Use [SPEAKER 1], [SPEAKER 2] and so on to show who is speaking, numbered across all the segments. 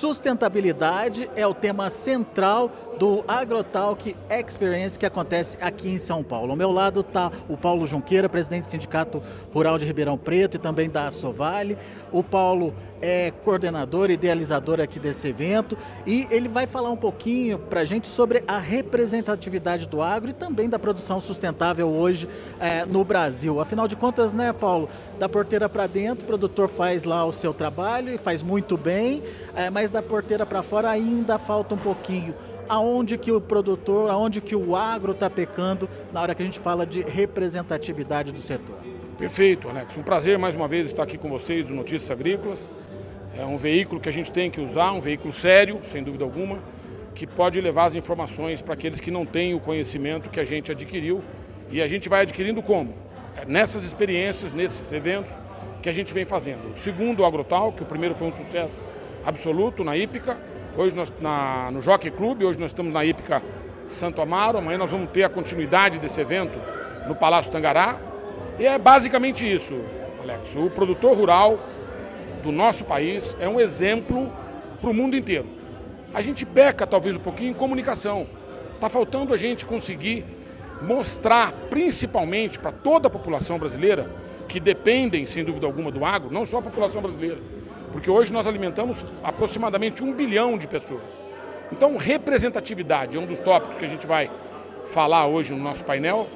[SPEAKER 1] Sustentabilidade é o tema central do AgroTalk Experience que acontece aqui em São Paulo. Ao meu lado está o Paulo Junqueira, presidente do Sindicato Rural de Ribeirão Preto e também da Sovale. O Paulo é coordenador, idealizador aqui desse evento e ele vai falar um pouquinho para a gente sobre a representatividade do agro e também da produção sustentável hoje é, no Brasil. Afinal de contas, né, Paulo, da porteira para dentro, o produtor faz lá o seu trabalho e faz muito bem, é, mas da porteira para fora ainda falta um pouquinho aonde que o produtor, aonde que o agro está pecando na hora que a gente fala de representatividade do setor.
[SPEAKER 2] Perfeito, Alex. Um prazer mais uma vez estar aqui com vocês do Notícias Agrícolas. É um veículo que a gente tem que usar, um veículo sério, sem dúvida alguma, que pode levar as informações para aqueles que não têm o conhecimento que a gente adquiriu. E a gente vai adquirindo como? É nessas experiências, nesses eventos que a gente vem fazendo. O segundo, o Agrotal, que o primeiro foi um sucesso absoluto na Hípica, Hoje nós, na, no Jockey Club, hoje nós estamos na Hípica Santo Amaro, amanhã nós vamos ter a continuidade desse evento no Palácio Tangará. E é basicamente isso, Alex. O produtor rural do nosso país é um exemplo para o mundo inteiro. A gente peca talvez um pouquinho em comunicação. Está faltando a gente conseguir mostrar, principalmente para toda a população brasileira, que dependem, sem dúvida alguma, do agro, não só a população brasileira, porque hoje nós alimentamos aproximadamente um bilhão de pessoas. Então, representatividade é um dos tópicos que a gente vai falar hoje no nosso painel.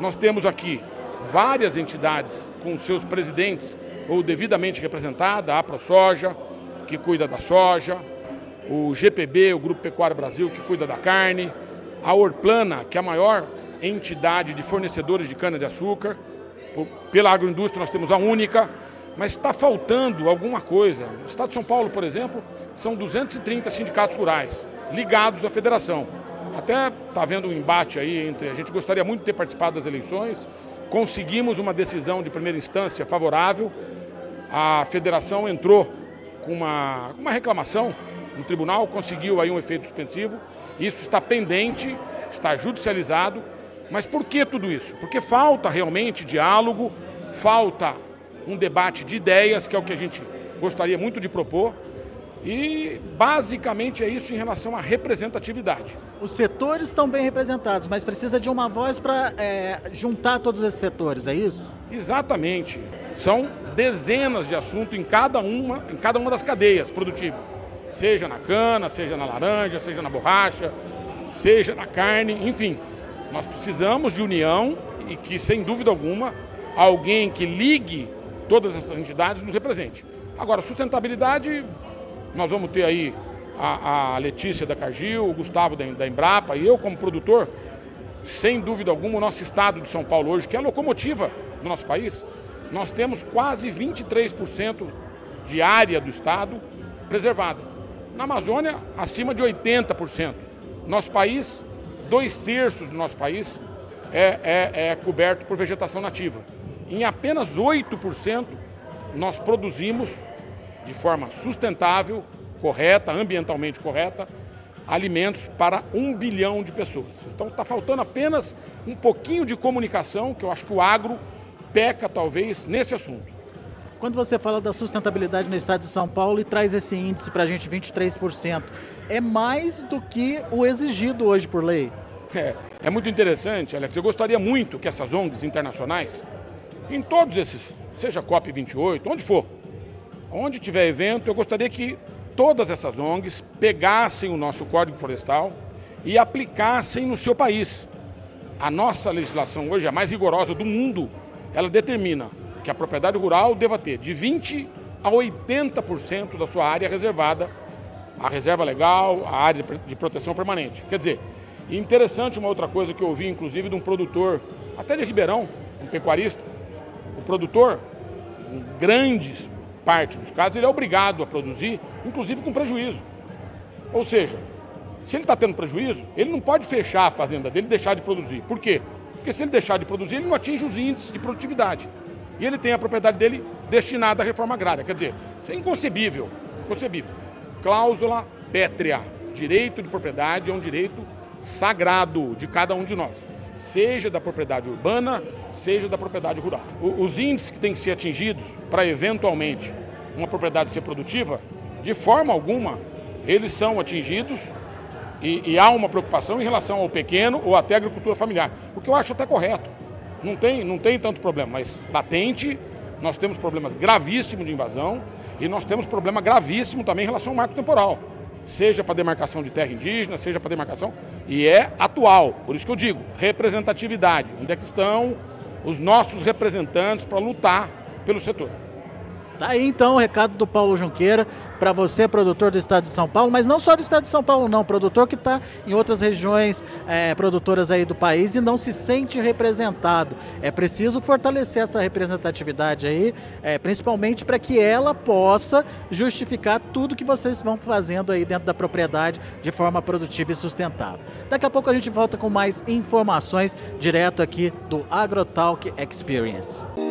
[SPEAKER 2] Nós temos aqui várias entidades com seus presidentes ou devidamente representadas, a ProSoja, que cuida da soja, o GPB, o Grupo Pecuário Brasil, que cuida da carne, a Orplana, que é a maior entidade de fornecedores de cana-de-açúcar. Pela agroindústria nós temos a única, mas está faltando alguma coisa. No estado de São Paulo, por exemplo, são 230 sindicatos rurais ligados à federação. Até está havendo um embate aí entre. A gente gostaria muito de ter participado das eleições, conseguimos uma decisão de primeira instância favorável. A federação entrou com uma, uma reclamação no tribunal, conseguiu aí um efeito suspensivo. Isso está pendente, está judicializado. Mas por que tudo isso? Porque falta realmente diálogo, falta um debate de ideias, que é o que a gente gostaria muito de propor. E basicamente é isso em relação à representatividade.
[SPEAKER 1] Os setores estão bem representados, mas precisa de uma voz para é, juntar todos esses setores, é isso?
[SPEAKER 2] Exatamente. São dezenas de assuntos em cada uma, em cada uma das cadeias produtivas. Seja na cana, seja na laranja, seja na borracha, seja na carne, enfim. Nós precisamos de união e que, sem dúvida alguma, alguém que ligue todas essas entidades nos represente. Agora, sustentabilidade, nós vamos ter aí a, a Letícia da Cargill, o Gustavo da, da Embrapa e eu como produtor, sem dúvida alguma, o nosso estado de São Paulo hoje, que é a locomotiva do nosso país, nós temos quase 23% de área do estado preservada. Na Amazônia, acima de 80%. Nosso país, dois terços do nosso país é, é, é coberto por vegetação nativa. Em apenas 8% nós produzimos de forma sustentável, correta, ambientalmente correta, alimentos para um bilhão de pessoas. Então está faltando apenas um pouquinho de comunicação, que eu acho que o agro peca talvez nesse assunto.
[SPEAKER 1] Quando você fala da sustentabilidade no estado de São Paulo e traz esse índice para a gente 23%, é mais do que o exigido hoje por lei?
[SPEAKER 2] É, é muito interessante, Alex. Eu gostaria muito que essas ONGs internacionais em todos esses, seja COP28, onde for, onde tiver evento, eu gostaria que todas essas ONGs pegassem o nosso Código Florestal e aplicassem no seu país. A nossa legislação hoje, a mais rigorosa do mundo, ela determina que a propriedade rural deva ter de 20% a 80% da sua área reservada, a reserva legal, a área de proteção permanente. Quer dizer, interessante uma outra coisa que eu ouvi, inclusive, de um produtor, até de Ribeirão, um pecuarista, produtor, em grande parte dos casos, ele é obrigado a produzir, inclusive com prejuízo. Ou seja, se ele está tendo prejuízo, ele não pode fechar a fazenda dele e deixar de produzir. Por quê? Porque se ele deixar de produzir, ele não atinge os índices de produtividade. E ele tem a propriedade dele destinada à reforma agrária. Quer dizer, isso é inconcebível. Inconcebível. Cláusula pétrea. Direito de propriedade é um direito sagrado de cada um de nós seja da propriedade urbana, seja da propriedade rural. os índices que têm que ser atingidos para eventualmente uma propriedade ser produtiva, de forma alguma eles são atingidos e, e há uma preocupação em relação ao pequeno ou até agricultura familiar, o que eu acho até correto. Não tem, não tem tanto problema, mas latente, nós temos problemas gravíssimos de invasão e nós temos problema gravíssimo também em relação ao marco temporal. Seja para demarcação de terra indígena, seja para demarcação. E é atual. Por isso que eu digo, representatividade. Onde é que estão os nossos representantes para lutar pelo setor?
[SPEAKER 1] Tá aí então o recado do Paulo Junqueira para você, produtor do estado de São Paulo, mas não só do estado de São Paulo, não, produtor que está em outras regiões é, produtoras aí do país e não se sente representado. É preciso fortalecer essa representatividade aí, é, principalmente para que ela possa justificar tudo que vocês vão fazendo aí dentro da propriedade de forma produtiva e sustentável. Daqui a pouco a gente volta com mais informações direto aqui do AgroTalk Experience.